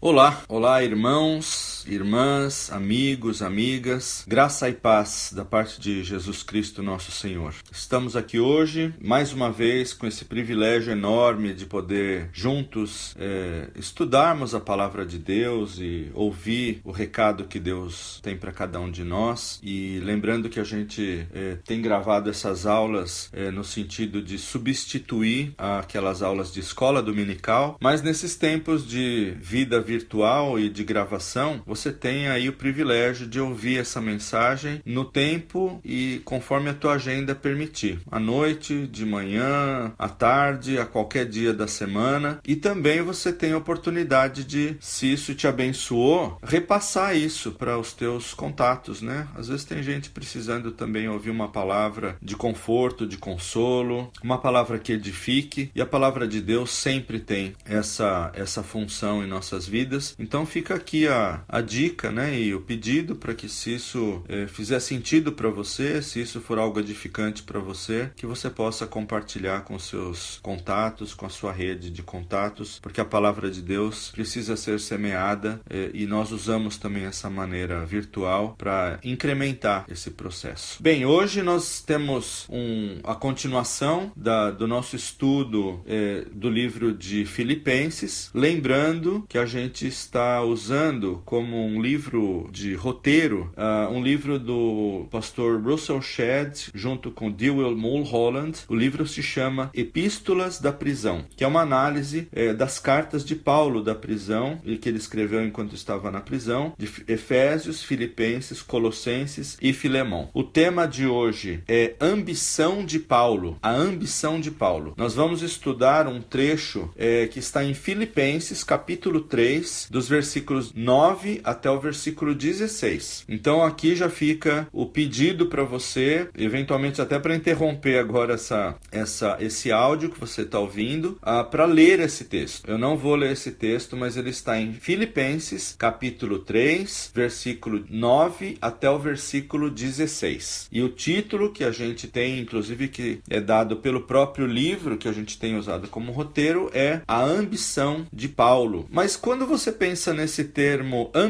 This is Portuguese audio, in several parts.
Olá, olá irmãos, irmãs, amigos, amigas, graça e paz da parte de Jesus Cristo nosso Senhor. Estamos aqui hoje, mais uma vez, com esse privilégio enorme de poder juntos é, estudarmos a palavra de Deus e ouvir o recado que Deus tem para cada um de nós. E lembrando que a gente é, tem gravado essas aulas é, no sentido de substituir aquelas aulas de escola dominical, mas nesses tempos de vida virtual e de gravação, você tem aí o privilégio de ouvir essa mensagem no tempo e conforme a tua agenda permitir. À noite, de manhã, à tarde, a qualquer dia da semana. E também você tem a oportunidade de, se isso te abençoou, repassar isso para os teus contatos, né? Às vezes tem gente precisando também ouvir uma palavra de conforto, de consolo, uma palavra que edifique, e a palavra de Deus sempre tem essa essa função em nossas vidas. Então fica aqui a, a dica né, e o pedido para que se isso é, fizer sentido para você, se isso for algo edificante para você, que você possa compartilhar com seus contatos, com a sua rede de contatos, porque a palavra de Deus precisa ser semeada é, e nós usamos também essa maneira virtual para incrementar esse processo. Bem, hoje nós temos um, a continuação da, do nosso estudo é, do livro de Filipenses, lembrando que a gente está usando como um livro de roteiro, uh, um livro do pastor Russell Shedd, junto com Dewey Mulholland. O livro se chama Epístolas da Prisão, que é uma análise eh, das cartas de Paulo da prisão, e que ele escreveu enquanto estava na prisão, de Efésios, Filipenses, Colossenses e Filemão. O tema de hoje é ambição de Paulo, a ambição de Paulo. Nós vamos estudar um trecho eh, que está em Filipenses, capítulo 3, 3, dos versículos 9 até o versículo 16. Então aqui já fica o pedido para você, eventualmente até para interromper agora essa, essa, esse áudio que você está ouvindo, uh, para ler esse texto. Eu não vou ler esse texto, mas ele está em Filipenses, capítulo 3, versículo 9 até o versículo 16. E o título que a gente tem, inclusive que é dado pelo próprio livro que a gente tem usado como roteiro, é A Ambição de Paulo. Mas quando você pensa nesse termo ambição,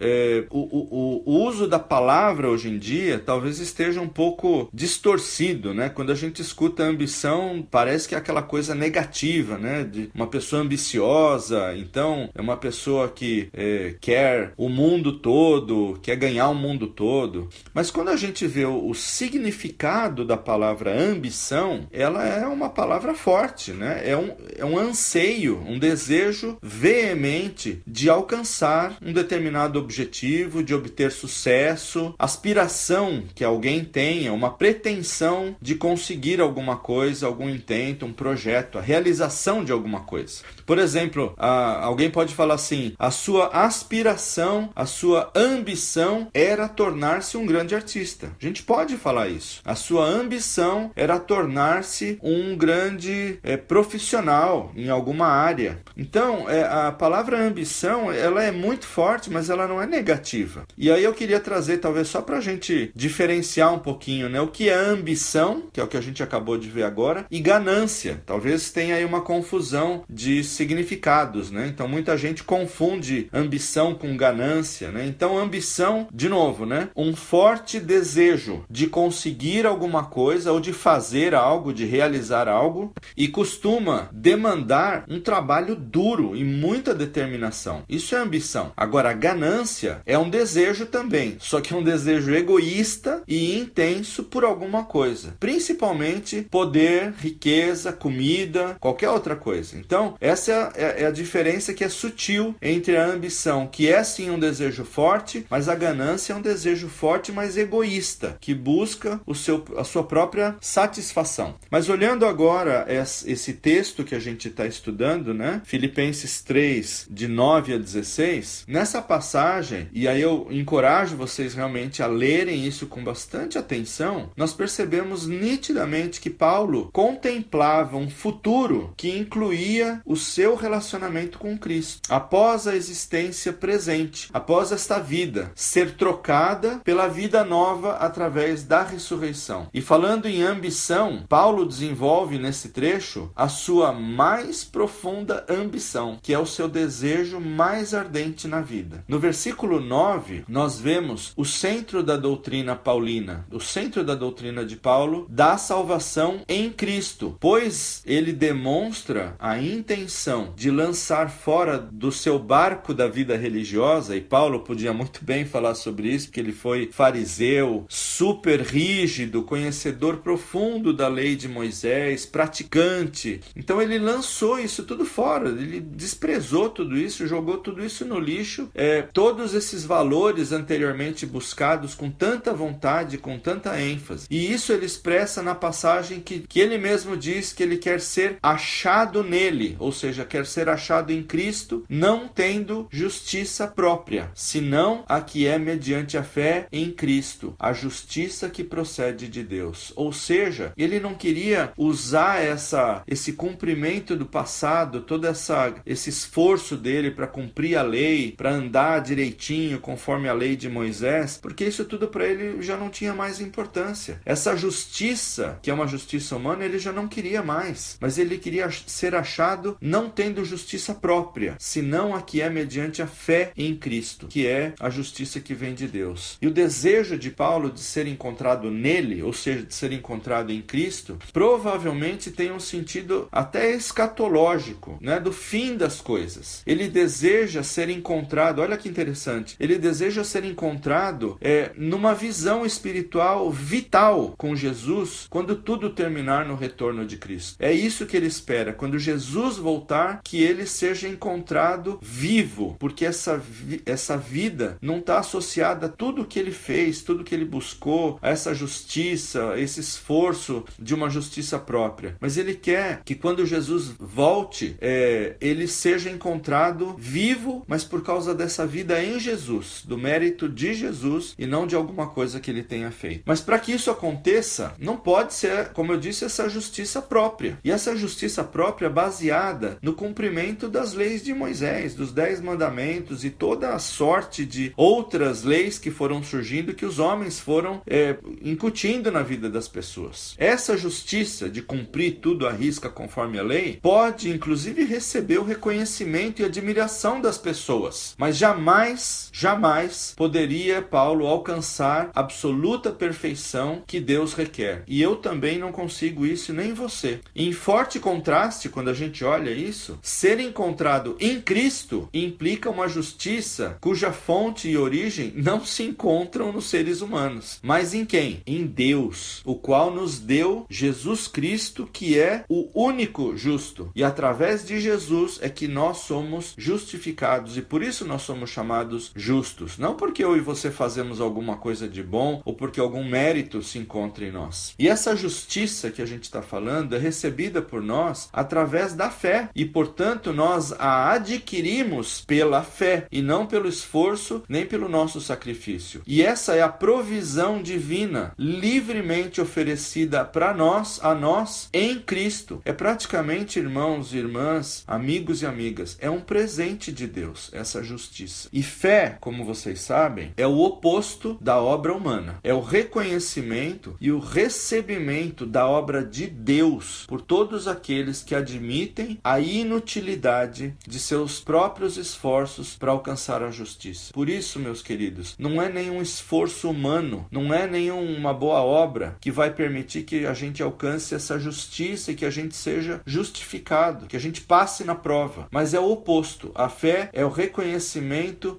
é, o, o, o, uso da palavra hoje em dia talvez esteja um pouco distorcido, né? Quando a gente escuta ambição, parece que é aquela coisa negativa, né? De uma pessoa ambiciosa, então é uma pessoa que é, quer o mundo todo, quer ganhar o mundo todo. Mas quando a gente vê o, o significado da palavra ambição, ela é uma palavra forte, né? É um, é um anseio, um desejo veemente de alcançar um determinado objetivo, de obter sucesso, aspiração que alguém tenha, uma pretensão de conseguir alguma coisa, algum intento, um projeto, a realização de alguma coisa. Por exemplo, alguém pode falar assim: a sua aspiração, a sua ambição era tornar-se um grande artista. A gente pode falar isso. A sua ambição era tornar-se um grande é, profissional em alguma área. Então, é, a palavra palavra ambição, ela é muito forte, mas ela não é negativa. E aí eu queria trazer, talvez só para a gente diferenciar um pouquinho, né? O que é ambição, que é o que a gente acabou de ver agora, e ganância. Talvez tenha aí uma confusão de significados, né? Então muita gente confunde ambição com ganância, né? Então ambição, de novo, né? Um forte desejo de conseguir alguma coisa ou de fazer algo, de realizar algo, e costuma demandar um trabalho duro e muita determinação. Isso é ambição. A ganância é um desejo também, só que é um desejo egoísta e intenso por alguma coisa, principalmente poder, riqueza, comida, qualquer outra coisa. Então, essa é, é a diferença que é sutil entre a ambição, que é sim um desejo forte, mas a ganância é um desejo forte, mas egoísta, que busca o seu, a sua própria satisfação. Mas olhando agora esse texto que a gente está estudando, né? Filipenses 3, de 9 a 16, nessa passagem, e aí eu encorajo vocês realmente a lerem isso com bastante atenção, nós percebemos nitidamente que Paulo contemplava um futuro que incluía o seu relacionamento com Cristo. Após a existência presente, após esta vida ser trocada pela vida nova através da ressurreição. E falando em ambição, Paulo desenvolve nesse trecho a sua mais profunda ambição, que é o seu desejo mais ardente na vida. No versículo 9, nós vemos o centro da doutrina paulina, o centro da doutrina de Paulo da salvação em Cristo, pois ele demonstra a intenção de lançar fora do seu barco da vida religiosa, e Paulo podia muito bem falar sobre isso, porque ele foi fariseu, super rígido, conhecedor profundo da lei de Moisés, praticante. Então ele lançou isso tudo fora, ele desprezou tudo isso, jogou tudo isso no lixo. É, todos esses valores anteriormente buscados com tanta vontade, com tanta ênfase. E isso ele expressa na passagem que, que ele mesmo diz que ele quer ser achado nele, ou seja, quer ser achado em Cristo, não tendo justiça própria, senão a que é mediante a fé em Cristo, a justiça que procede de Deus. Ou seja, ele não queria usar essa esse cumprimento do passado, todo essa esse esforço dele para cumprir a lei, para andar direitinho conforme a lei de Moisés, porque isso tudo para ele já não tinha mais importância. Essa justiça, que é uma justiça humana, ele já não queria mais, mas ele queria ser achado não tendo justiça própria, senão a que é mediante a fé em Cristo, que é a justiça que vem de Deus. E o desejo de Paulo de ser encontrado nele, ou seja, de ser encontrado em Cristo, provavelmente tem um sentido até escatológico, né, do fim das coisas. Ele deseja ser encontrado, olha que interessante, ele deseja ser encontrado é, numa visão espiritual vital com Jesus quando tudo terminar no retorno de Cristo. É isso que ele espera, quando Jesus voltar, que ele seja encontrado vivo, porque essa, essa vida não está associada a tudo que ele fez, tudo que ele buscou, a essa justiça, esse esforço de uma justiça própria. Mas ele quer que quando Jesus volte, é, ele seja encontrado vivo, mas por causa dessa vida em Jesus, do mérito de Jesus e não de alguma coisa que ele tenha feito. Mas para que isso aconteça, não pode ser, como eu disse, essa justiça própria. E essa justiça própria é baseada no cumprimento das leis de Moisés, dos dez mandamentos e toda a sorte de outras leis que foram surgindo que os homens foram é, incutindo na vida das pessoas. Essa justiça de cumprir tudo à risca conforme a lei pode, inclusive, receber o reconhecimento e admiração das pessoas, mas jamais, jamais poderia Paulo alcançar absoluta perfeição que Deus requer. E eu também não consigo isso, nem você. Em forte contraste, quando a gente olha isso, ser encontrado em Cristo implica uma justiça cuja fonte e origem não se encontram nos seres humanos, mas em quem? Em Deus, o qual nos deu Jesus Cristo, que é o único justo. E através de Jesus é que nós somos justificados e por isso nós somos chamados justos. Não porque eu e você fazemos alguma coisa de bom ou porque algum mérito se encontra em nós. E essa justiça que a gente está falando é recebida por nós através da fé e, portanto, nós a adquirimos pela fé e não pelo esforço nem pelo nosso sacrifício. E essa é a provisão divina livremente oferecida para nós, a nós, em Cristo. É praticamente, irmãos e irmãs, amigos e amigas, é um presente de Deus, essa justiça. E fé, como vocês sabem, é o oposto da obra humana. É o reconhecimento e o recebimento da obra de Deus por todos aqueles que admitem a inutilidade de seus próprios esforços para alcançar a justiça. Por isso, meus queridos, não é nenhum esforço humano, não é nenhuma boa obra que vai permitir que a gente alcance essa justiça e que a gente seja justificado, que a gente passe na prova. Mas é o oposto. A fé é o reconhecimento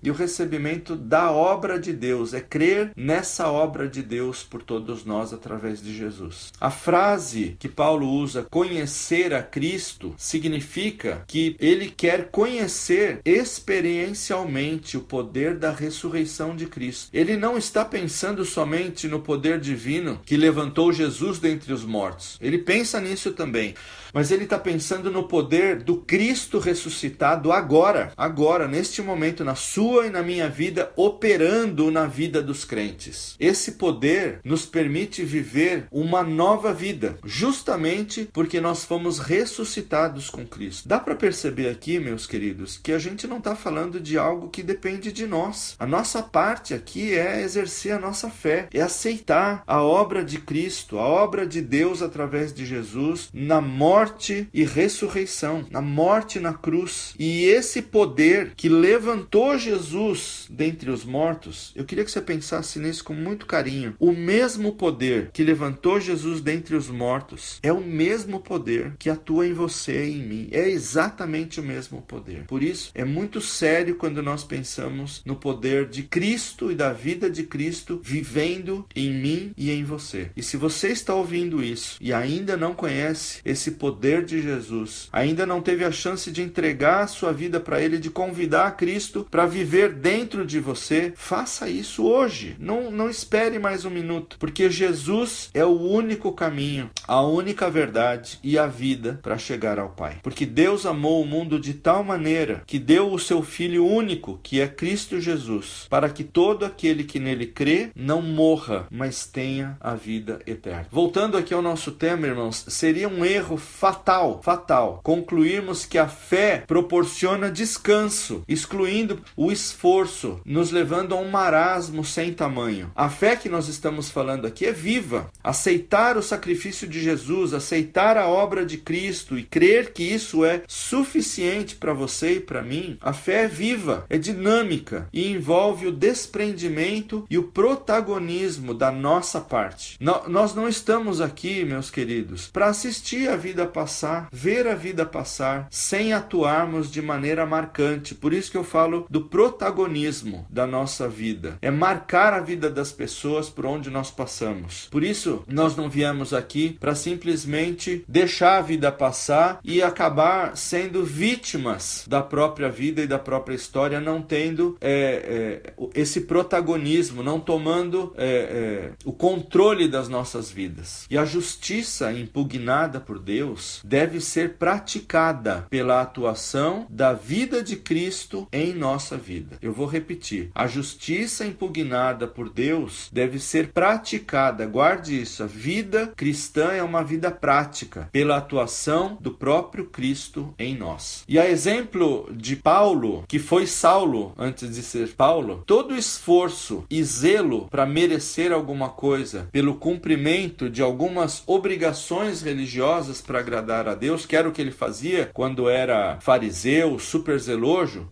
e o recebimento da obra de Deus, é crer nessa obra de Deus por todos nós através de Jesus. A frase que Paulo usa, conhecer a Cristo, significa que ele quer conhecer experiencialmente o poder da ressurreição de Cristo. Ele não está pensando somente no poder divino que levantou Jesus dentre os mortos. Ele pensa nisso também mas ele está pensando no poder do Cristo ressuscitado agora, agora, neste neste momento na sua e na minha vida, operando na vida dos crentes. Esse poder nos permite viver uma nova vida, justamente porque nós fomos ressuscitados com Cristo. Dá para perceber aqui, meus queridos, que a gente não está falando de algo que depende de nós. A nossa parte aqui é exercer a nossa fé, é aceitar a obra de Cristo, a obra de Deus através de Jesus na morte e ressurreição, na morte na cruz. E esse poder que levantou Jesus dentre os mortos, eu queria que você pensasse nisso com muito carinho. O mesmo poder que levantou Jesus dentre os mortos é o mesmo poder que atua em você e em mim. É exatamente o mesmo poder. Por isso, é muito sério quando nós pensamos no poder de Cristo e da vida de Cristo vivendo em mim e em você. E se você está ouvindo isso e ainda não conhece esse poder de Jesus, ainda não teve a chance de entregar a sua vida para Ele, de convidar Cristo para viver dentro de você, faça isso hoje. Não, não espere mais um minuto, porque Jesus é o único caminho, a única verdade e a vida para chegar ao Pai. Porque Deus amou o mundo de tal maneira que deu o seu Filho único, que é Cristo Jesus, para que todo aquele que nele crê não morra, mas tenha a vida eterna. Voltando aqui ao nosso tema, irmãos, seria um erro fatal, fatal, concluirmos que a fé proporciona descanso, excluindo o esforço, nos levando a um marasmo sem tamanho. A fé que nós estamos falando aqui é viva. Aceitar o sacrifício de Jesus, aceitar a obra de Cristo e crer que isso é suficiente para você e para mim, a fé é viva, é dinâmica e envolve o desprendimento e o protagonismo da nossa parte. nós não estamos aqui, meus queridos, para assistir a vida passar, ver a vida passar, sem atuarmos de maneira marcante. Por isso que eu falo do protagonismo da nossa vida. É marcar a vida das pessoas por onde nós passamos. Por isso, nós não viemos aqui para simplesmente deixar a vida passar e acabar sendo vítimas da própria vida e da própria história, não tendo é, é, esse protagonismo, não tomando é, é, o controle das nossas vidas. E a justiça impugnada por Deus deve ser praticada pela atuação da vida de Cristo em nossa vida. Eu vou repetir: a justiça impugnada por Deus deve ser praticada, guarde isso, a vida cristã é uma vida prática, pela atuação do próprio Cristo em nós. E a exemplo de Paulo, que foi Saulo antes de ser Paulo, todo esforço e zelo para merecer alguma coisa, pelo cumprimento de algumas obrigações religiosas para agradar a Deus, que era o que ele fazia quando era fariseu, super zeloso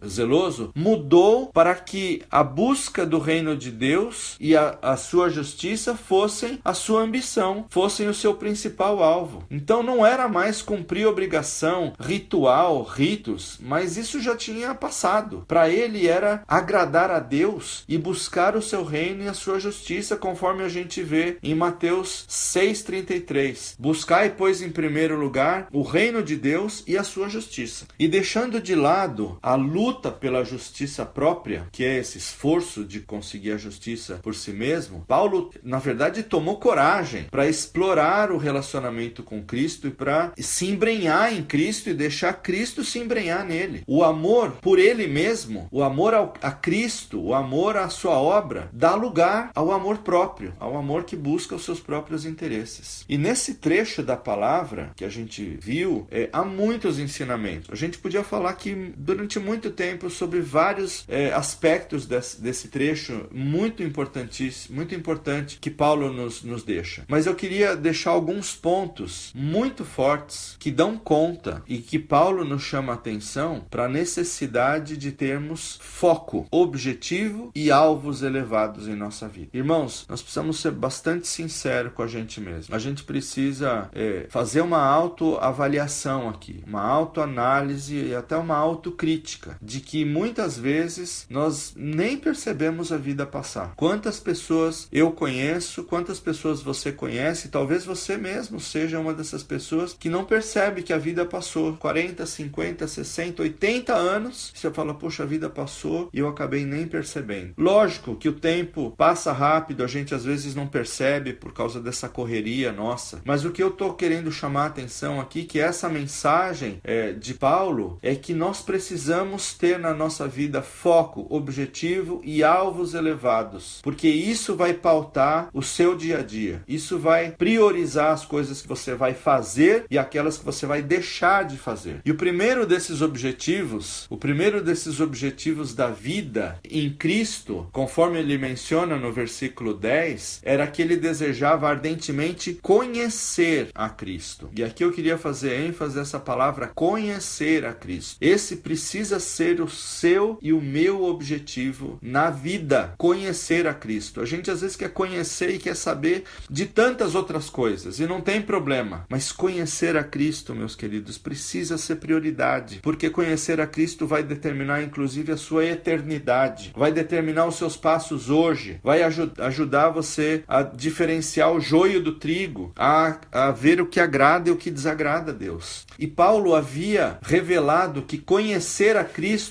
mudou para que a busca do reino de Deus e a, a sua justiça fossem a sua ambição, fossem o seu principal alvo. Então não era mais cumprir obrigação, ritual, ritos, mas isso já tinha passado. Para ele era agradar a Deus e buscar o seu reino e a sua justiça, conforme a gente vê em Mateus 6:33. Buscai, pois, em primeiro lugar o reino de Deus e a sua justiça. E deixando de lado a luta pela justiça própria, que é esse esforço de conseguir a justiça por si mesmo, Paulo, na verdade, tomou coragem para explorar o relacionamento com Cristo e para se embrenhar em Cristo e deixar Cristo se embrenhar nele. O amor por ele mesmo, o amor ao, a Cristo, o amor à sua obra, dá lugar ao amor próprio, ao amor que busca os seus próprios interesses. E nesse trecho da palavra que a gente viu, é, há muitos ensinamentos. A gente podia falar aqui durante muito tempo sobre vários é, aspectos desse, desse trecho muito importantíssimo, muito importante que Paulo nos, nos deixa. Mas eu queria deixar alguns pontos muito fortes que dão conta e que Paulo nos chama atenção para a necessidade de termos foco, objetivo e alvos elevados em nossa vida. Irmãos, nós precisamos ser bastante sinceros com a gente mesmo. A gente precisa é, fazer uma autoavaliação aqui, uma autoanálise e até uma autocrítica de que muitas vezes nós nem percebemos a vida passar. Quantas pessoas eu conheço, quantas pessoas você conhece, talvez você mesmo seja uma dessas pessoas que não percebe que a vida passou 40, 50, 60, 80 anos. Você fala, poxa, a vida passou e eu acabei nem percebendo. Lógico que o tempo passa rápido, a gente às vezes não percebe por causa dessa correria nossa. Mas o que eu estou querendo chamar a atenção aqui que essa mensagem é, de Paulo é que nós precisamos ter na nossa vida foco, objetivo e alvos elevados, porque isso vai pautar o seu dia a dia. Isso vai priorizar as coisas que você vai fazer e aquelas que você vai deixar de fazer. E o primeiro desses objetivos, o primeiro desses objetivos da vida em Cristo, conforme ele menciona no versículo 10, era que ele desejava ardentemente conhecer a Cristo. E aqui eu queria fazer ênfase nessa palavra conhecer a Cristo. Esse precisa ser o seu e o meu objetivo na vida, conhecer a Cristo. A gente às vezes quer conhecer e quer saber de tantas outras coisas e não tem problema, mas conhecer a Cristo, meus queridos, precisa ser prioridade, porque conhecer a Cristo vai determinar inclusive a sua eternidade, vai determinar os seus passos hoje, vai aj ajudar você a diferenciar o joio do trigo, a, a ver o que agrada e o que desagrada a Deus. E Paulo havia revelado que conhecer a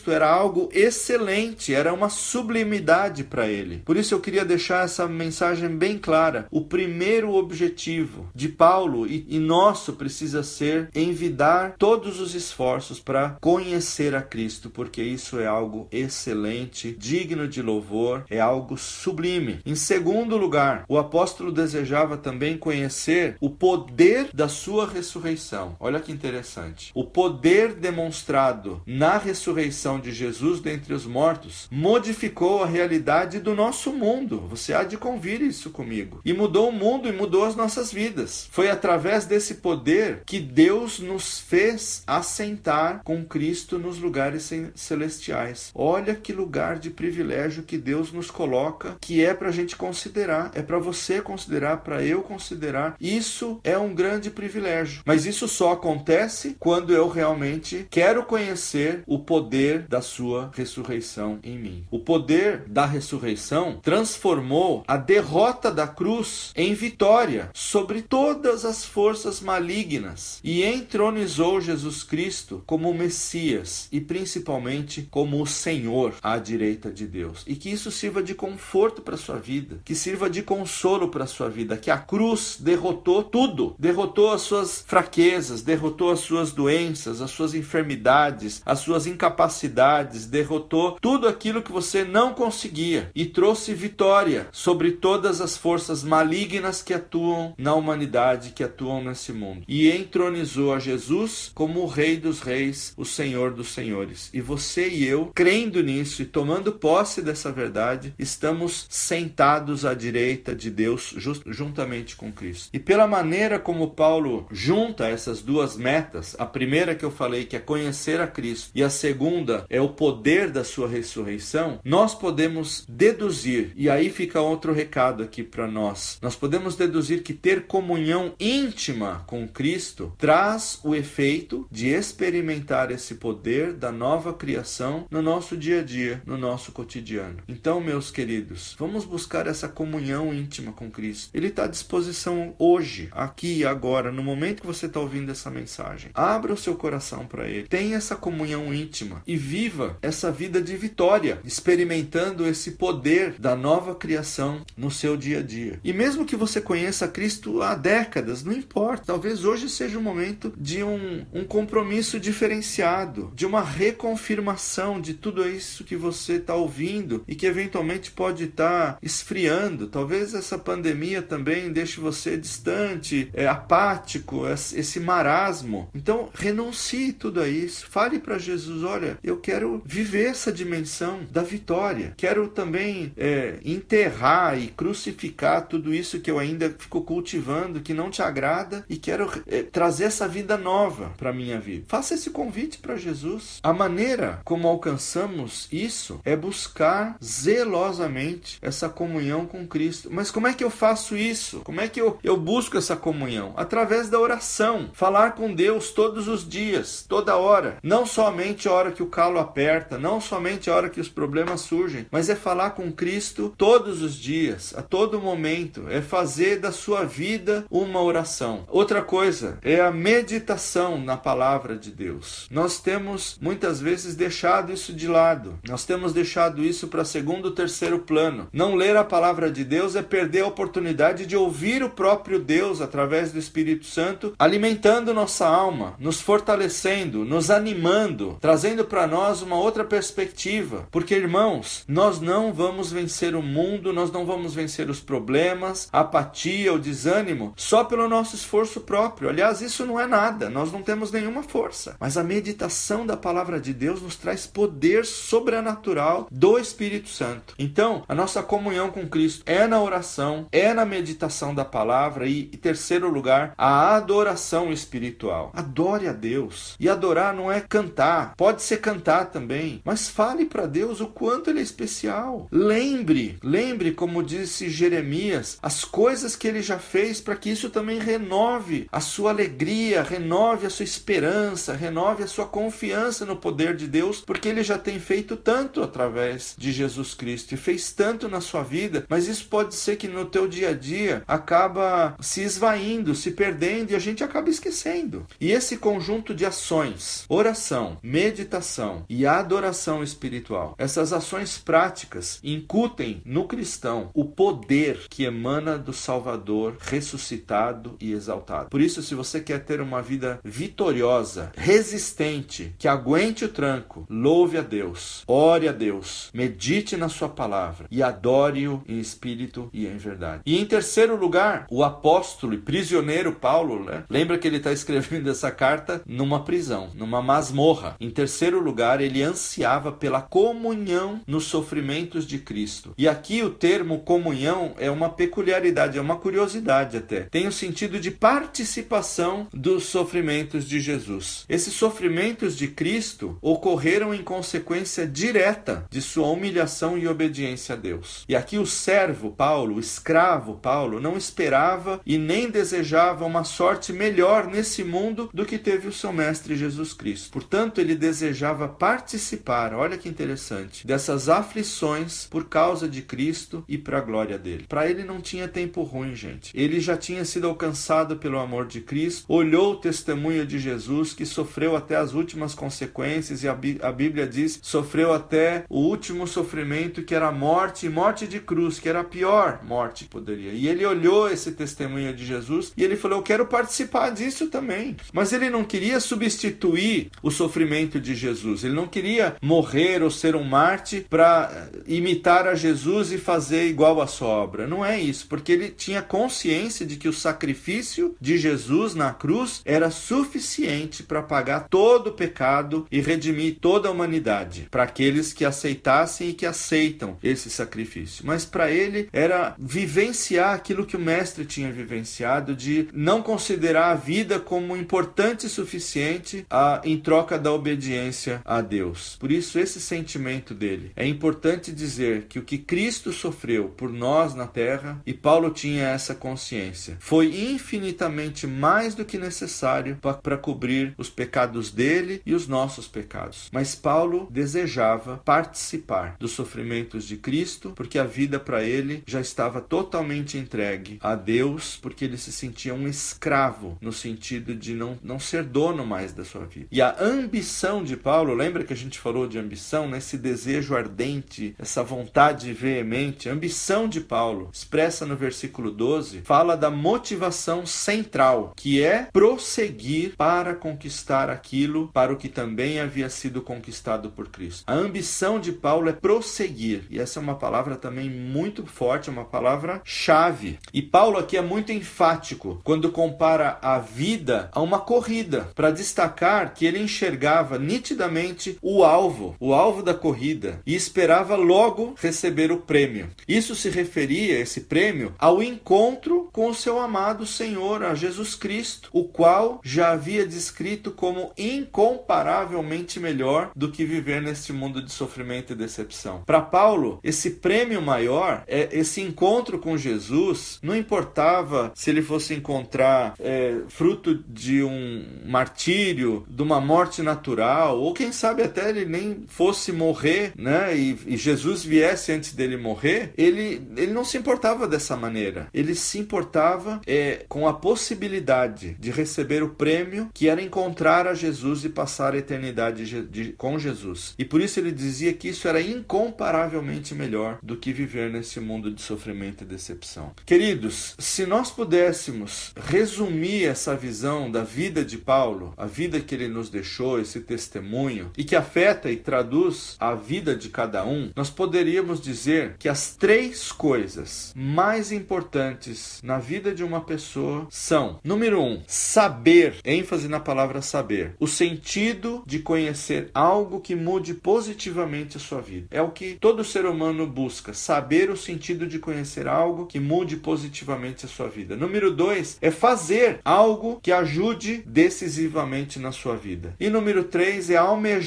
Cristo era algo excelente, era uma sublimidade para ele. Por isso eu queria deixar essa mensagem bem clara. O primeiro objetivo de Paulo e, e nosso precisa ser envidar todos os esforços para conhecer a Cristo, porque isso é algo excelente, digno de louvor, é algo sublime. Em segundo lugar, o apóstolo desejava também conhecer o poder da sua ressurreição. Olha que interessante. O poder demonstrado na ressurreição de Jesus dentre os mortos modificou a realidade do nosso mundo. Você há de convir isso comigo. E mudou o mundo e mudou as nossas vidas. Foi através desse poder que Deus nos fez assentar com Cristo nos lugares celestiais. Olha que lugar de privilégio que Deus nos coloca, que é para a gente considerar, é para você considerar, para eu considerar. Isso é um grande privilégio. Mas isso só acontece quando eu realmente quero conhecer o poder da sua ressurreição em mim. O poder da ressurreição transformou a derrota da cruz em vitória sobre todas as forças malignas e entronizou Jesus Cristo como o Messias e principalmente como o Senhor à direita de Deus. E que isso sirva de conforto para sua vida, que sirva de consolo para sua vida, que a cruz derrotou tudo, derrotou as suas fraquezas, derrotou as suas doenças, as suas enfermidades, as suas incapacidades, derrotou tudo aquilo que você não conseguia e trouxe vitória sobre todas as forças malignas que atuam na humanidade, que atuam nesse mundo. E entronizou a Jesus como o Rei dos Reis, o Senhor dos Senhores. E você e eu, crendo nisso e tomando posse dessa verdade, estamos sentados à direita de Deus juntamente com Cristo. E pela maneira como Paulo junta essas duas metas, a primeira que eu falei que é conhecer a Cristo e a segunda é o poder da sua ressurreição, nós podemos deduzir, e aí fica outro recado aqui para nós. Nós podemos deduzir que ter comunhão íntima com Cristo traz o efeito de experimentar esse poder da nova criação no nosso dia a dia, no nosso cotidiano. Então, meus queridos, vamos buscar essa comunhão íntima com Cristo. Ele está à disposição hoje, aqui e agora, no momento que você está ouvindo essa mensagem. Abra o seu coração para Ele. Tenha essa comunhão íntima e viva essa vida de vitória, experimentando esse poder da nova criação no seu dia a dia. E mesmo que você conheça Cristo há décadas, não importa. Talvez hoje seja o momento de um, um compromisso diferenciado, de uma reconfirmação de tudo isso que você está ouvindo e que eventualmente pode estar tá esfriando. Talvez essa pandemia também deixe você distante, é, apático, esse marasmo. Então renuncie tudo a isso. Fale para Jesus: olha, eu quero viver essa dimensão da vitória. Quero também é, enterrar e crucificar tudo isso que eu ainda fico cultivando, que não te agrada, e quero é, trazer essa vida nova para minha vida. Faça esse convite para Jesus. A maneira como alcançamos isso é buscar zelosamente essa comunhão com Cristo. Mas como é que eu faço isso? Como é que eu, eu busco essa comunhão? Através da oração. Falar com Deus todos os dias, toda hora. Não somente a hora que o calo aperta, não somente a hora que os problemas surgem, mas é falar com Cristo todos os dias, a todo momento. É fazer da sua vida uma oração. Outra coisa é a meditação na palavra de Deus. Nós temos muitas vezes deixado isso de lado. Nós temos deixado isso para segundo, terceiro plano. Não ler a palavra de Deus é perder a oportunidade de ouvir o próprio Deus através do Espírito Santo, alimentando nossa alma, nos fortalecendo, nos animando, trazendo para nós nós uma outra perspectiva, porque irmãos, nós não vamos vencer o mundo, nós não vamos vencer os problemas, a apatia, o desânimo só pelo nosso esforço próprio. Aliás, isso não é nada, nós não temos nenhuma força. Mas a meditação da palavra de Deus nos traz poder sobrenatural do Espírito Santo. Então, a nossa comunhão com Cristo é na oração, é na meditação da palavra e, em terceiro lugar, a adoração espiritual. Adore a Deus. E adorar não é cantar, pode ser cantar também, mas fale para Deus o quanto ele é especial. Lembre, lembre, como disse Jeremias, as coisas que ele já fez para que isso também renove a sua alegria, renove a sua esperança, renove a sua confiança no poder de Deus, porque ele já tem feito tanto através de Jesus Cristo e fez tanto na sua vida, mas isso pode ser que no teu dia a dia acaba se esvaindo, se perdendo e a gente acaba esquecendo. E esse conjunto de ações, oração, meditação e adoração espiritual, essas ações práticas incutem no cristão o poder que emana do Salvador ressuscitado e exaltado. Por isso, se você quer ter uma vida vitoriosa, resistente, que aguente o tranco, louve a Deus, ore a Deus, medite na sua palavra e adore-o em espírito e em verdade. E em terceiro lugar, o apóstolo e prisioneiro Paulo, né? lembra que ele está escrevendo essa carta numa prisão, numa masmorra. Em terceiro lugar, ele ansiava pela comunhão nos sofrimentos de Cristo. E aqui o termo comunhão é uma peculiaridade, é uma curiosidade até. Tem o sentido de participação dos sofrimentos de Jesus. Esses sofrimentos de Cristo ocorreram em consequência direta de sua humilhação e obediência a Deus. E aqui o servo Paulo, o escravo Paulo, não esperava e nem desejava uma sorte melhor nesse mundo do que teve o seu mestre Jesus Cristo. Portanto, ele desejava participar, olha que interessante, dessas aflições por causa de Cristo e para a glória dele. Para ele não tinha tempo ruim, gente. Ele já tinha sido alcançado pelo amor de Cristo, olhou o testemunho de Jesus que sofreu até as últimas consequências e a, Bíblia diz sofreu até o último sofrimento que era a morte e morte de cruz, que era a pior morte que poderia. E ele olhou esse testemunho de Jesus e ele falou: "Eu quero participar disso também". Mas ele não queria substituir o sofrimento de Jesus. Ele não queria morrer ou ser um Marte para imitar a Jesus e fazer igual a sua obra. Não é isso, porque ele tinha consciência de que o sacrifício de Jesus na cruz era suficiente para pagar todo o pecado e redimir toda a humanidade, para aqueles que aceitassem e que aceitam esse sacrifício. Mas para ele era vivenciar aquilo que o mestre tinha vivenciado de não considerar a vida como importante o suficiente a, em troca da obediência a Deus. Por isso esse sentimento dele. É importante dizer que o que Cristo sofreu por nós na terra e Paulo tinha essa consciência foi infinitamente mais do que necessário para cobrir os pecados dele e os nossos pecados. Mas Paulo desejava participar dos sofrimentos de Cristo, porque a vida para ele já estava totalmente entregue a Deus, porque ele se sentia um escravo, no sentido de não, não ser dono mais da sua vida. E a ambição de Paulo, lembra que a gente falou de ambição, né? desejo ardente, essa vontade veemente, a ambição de Paulo, expressa no versículo 12, fala da motivação central, que é prosseguir para conquistar aquilo para o que também havia sido conquistado por Cristo. A ambição de Paulo é prosseguir, e essa é uma palavra também muito forte, é uma palavra chave. E Paulo aqui é muito enfático quando compara a vida a uma corrida, para destacar que ele enxergava nitidamente o alvo, o alvo da corrida, e esperava logo receber o prêmio. Isso se referia, esse prêmio, ao encontro com o seu amado Senhor, a Jesus Cristo, o qual já havia descrito como incomparavelmente melhor do que viver neste mundo de sofrimento e decepção. Para Paulo, esse prêmio maior, é esse encontro com Jesus, não importava se ele fosse encontrar é, fruto de um martírio, de uma morte natural, ou quem sabe até ele nem fosse morrer, né? E, e Jesus viesse antes dele morrer, ele, ele não se importava dessa maneira. Ele se importava é, com a possibilidade de receber o prêmio que era encontrar a Jesus e passar a eternidade de, de, com Jesus. E por isso ele dizia que isso era incomparavelmente melhor do que viver nesse mundo de sofrimento e decepção. Queridos, se nós pudéssemos resumir essa visão da vida de Paulo, a vida que ele nos deixou, esse testemunho, e que afeta e traduz a vida de cada um, nós poderíamos dizer que as três coisas mais importantes na vida de uma pessoa são: número um, saber, ênfase na palavra saber, o sentido de conhecer algo que mude positivamente a sua vida. É o que todo ser humano busca, saber o sentido de conhecer algo que mude positivamente a sua vida. Número dois é fazer algo que ajude decisivamente na sua vida. E número três é almejar,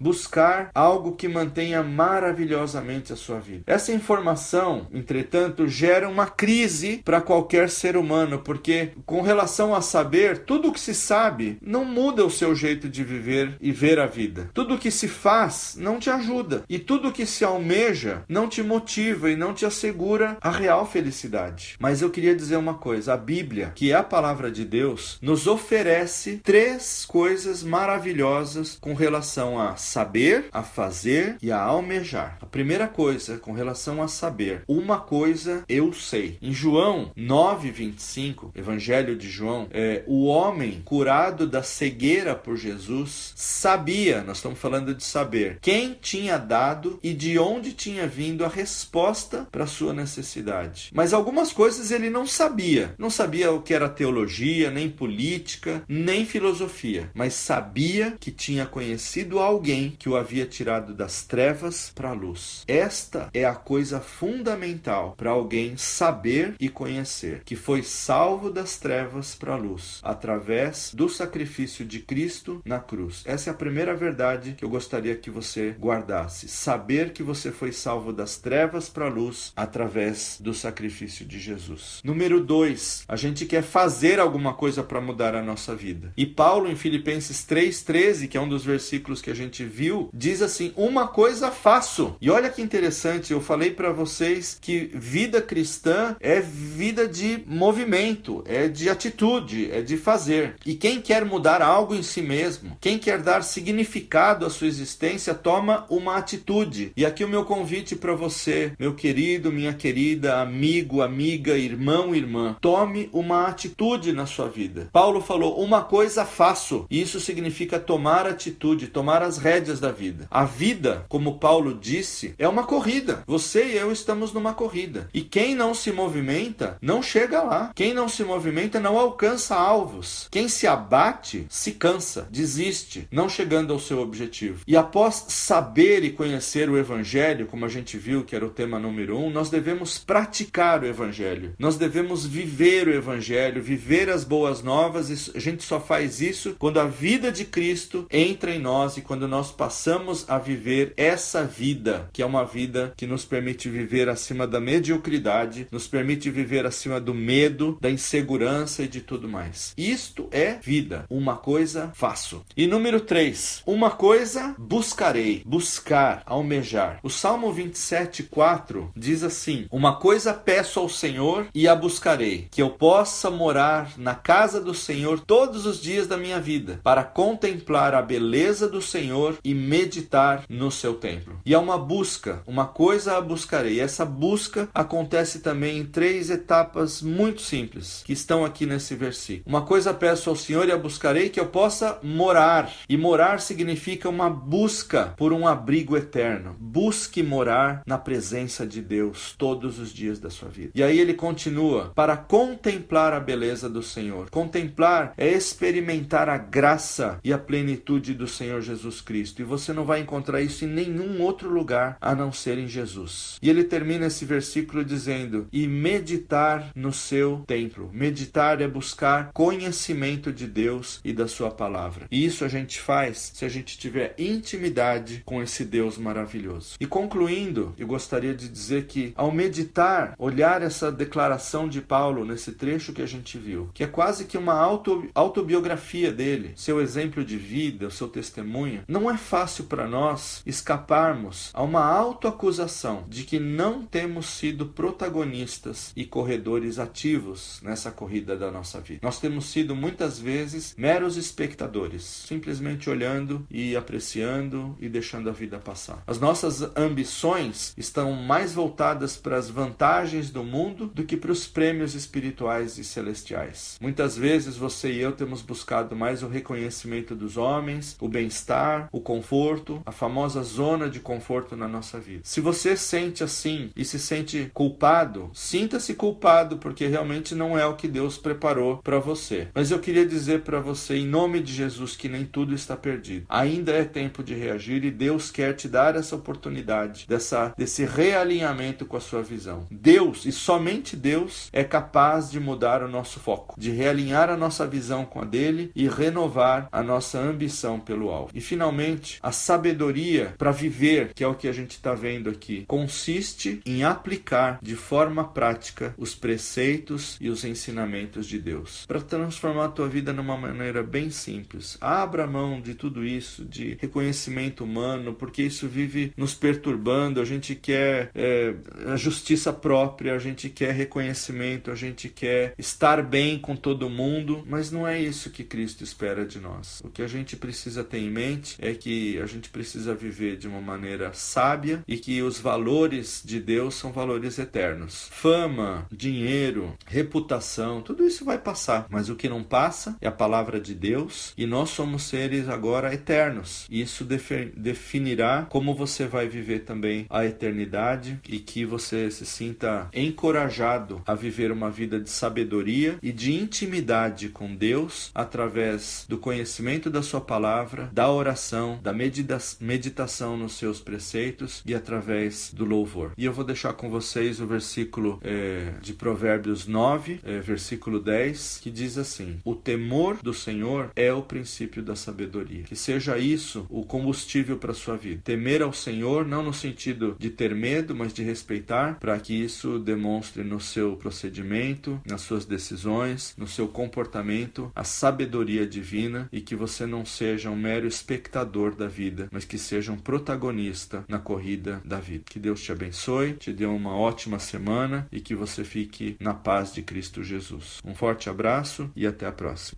buscar algo que mantenha maravilhosamente a sua vida. Essa informação, entretanto, gera uma crise para qualquer ser humano, porque com relação a saber, tudo o que se sabe não muda o seu jeito de viver e ver a vida. Tudo o que se faz não te ajuda. E tudo o que se almeja não te motiva e não te assegura a real felicidade. Mas eu queria dizer uma coisa: a Bíblia, que é a palavra de Deus, nos oferece três coisas maravilhosas com relação a saber, a fazer e a almejar. A primeira coisa com relação a saber, uma coisa eu sei. Em João 9:25, Evangelho de João, é, o homem curado da cegueira por Jesus sabia, nós estamos falando de saber, quem tinha dado e de onde tinha vindo a resposta para sua necessidade. Mas algumas coisas ele não sabia. Não sabia o que era teologia, nem política, nem filosofia, mas sabia que tinha conhecido alguém que o havia tirado das trevas para a luz. Esta é a coisa fundamental para alguém saber e conhecer, que foi salvo das trevas para a luz através do sacrifício de Cristo na cruz. Essa é a primeira verdade que eu gostaria que você guardasse. Saber que você foi salvo das trevas para a luz através do sacrifício de Jesus. Número 2, a gente quer fazer alguma coisa para mudar a nossa vida. E Paulo em Filipenses 3:13, que é um dos versículos que a gente viu, diz assim: "Uma coisa faço". E olha que interessante, eu falei para vocês que vida cristã é vida de movimento, é de atitude, é de fazer. E quem quer mudar algo em si mesmo, quem quer dar significado à sua existência, toma uma atitude. E aqui o meu convite para você, meu querido, minha querida, amigo, amiga, irmão, irmã, tome uma atitude na sua vida. Paulo falou: "Uma coisa faço". Isso significa tomar atitude, tomar as rédeas da vida. A vida, como Paulo disse, é uma corrida. Você e eu estamos numa corrida. E quem não se movimenta não chega lá. Quem não se movimenta não alcança alvos. Quem se abate se cansa, desiste, não chegando ao seu objetivo. E após saber e conhecer o Evangelho, como a gente viu que era o tema número um, nós devemos praticar o Evangelho. Nós devemos viver o Evangelho, viver as boas novas. E a gente só faz isso quando a vida de Cristo entra em nós e quando nós passamos a viver essa vida, que é uma vida que nos permite viver acima da mediocridade, nos permite viver acima do medo, da insegurança e de tudo mais. Isto é vida. Uma coisa faço. E número 3, uma coisa buscarei, buscar, almejar. O Salmo 27, 4 diz assim: Uma coisa peço ao Senhor e a buscarei, que eu possa morar na casa do Senhor todos os dias da minha vida, para contemplar a beleza do Senhor e meditar no seu templo. E é uma busca, uma coisa a buscarei. Essa busca acontece também em três etapas muito simples que estão aqui nesse versículo. Uma coisa peço ao Senhor e a buscarei que eu possa morar. E morar significa uma busca por um abrigo eterno. Busque morar na presença de Deus todos os dias da sua vida. E aí ele continua: para contemplar a beleza do Senhor. Contemplar é experimentar a graça e a plenitude do Senhor Jesus Cristo. E você não vai encontrar isso em nenhum outro lugar a não ser em Jesus. E ele termina esse versículo dizendo: e meditar no seu templo. Meditar é buscar conhecimento de Deus e da sua palavra. E isso a gente faz se a gente tiver intimidade com esse Deus maravilhoso. E concluindo, eu gostaria de dizer que ao meditar, olhar essa declaração de Paulo nesse trecho que a gente viu, que é quase que uma auto, autobiografia dele, seu exemplo de vida, o seu testemunho, não é fácil para nós escaparmos a uma autoacusação de que não temos sido protagonistas e corredores ativos nessa corrida da nossa vida. Nós temos sido muitas vezes meros espectadores, simplesmente olhando e apreciando e deixando a vida passar. As nossas ambições estão mais voltadas para as vantagens do mundo do que para os prêmios espirituais e celestiais. Muitas vezes você e eu temos buscado mais o reconhecimento dos homens, o bem-estar bem-estar, o conforto, a famosa zona de conforto na nossa vida. Se você sente assim e se sente culpado, sinta-se culpado porque realmente não é o que Deus preparou para você. Mas eu queria dizer para você em nome de Jesus que nem tudo está perdido. Ainda é tempo de reagir e Deus quer te dar essa oportunidade dessa desse realinhamento com a sua visão. Deus e somente Deus é capaz de mudar o nosso foco, de realinhar a nossa visão com a dele e renovar a nossa ambição pelo alvo. E finalmente, a sabedoria para viver, que é o que a gente está vendo aqui, consiste em aplicar de forma prática os preceitos e os ensinamentos de Deus. Para transformar a tua vida numa maneira bem simples. Abra mão de tudo isso, de reconhecimento humano, porque isso vive nos perturbando. A gente quer é, a justiça própria, a gente quer reconhecimento, a gente quer estar bem com todo mundo, mas não é isso que Cristo espera de nós. O que a gente precisa ter em mente é que a gente precisa viver de uma maneira sábia e que os valores de Deus são valores eternos. Fama, dinheiro, reputação, tudo isso vai passar, mas o que não passa é a palavra de Deus e nós somos seres agora eternos. Isso definirá como você vai viver também a eternidade e que você se sinta encorajado a viver uma vida de sabedoria e de intimidade com Deus através do conhecimento da Sua palavra, da oração, da meditação nos seus preceitos e através do louvor. E eu vou deixar com vocês o versículo é, de Provérbios 9, é, versículo 10, que diz assim: O temor do Senhor é o princípio da sabedoria. Que seja isso o combustível para sua vida. Temer ao Senhor, não no sentido de ter medo, mas de respeitar, para que isso demonstre no seu procedimento, nas suas decisões, no seu comportamento, a sabedoria divina e que você não seja um mero espectador da vida, mas que seja um protagonista na corrida da vida. Que Deus te abençoe, te dê uma ótima semana e que você fique na paz de Cristo Jesus. Um forte abraço e até a próxima.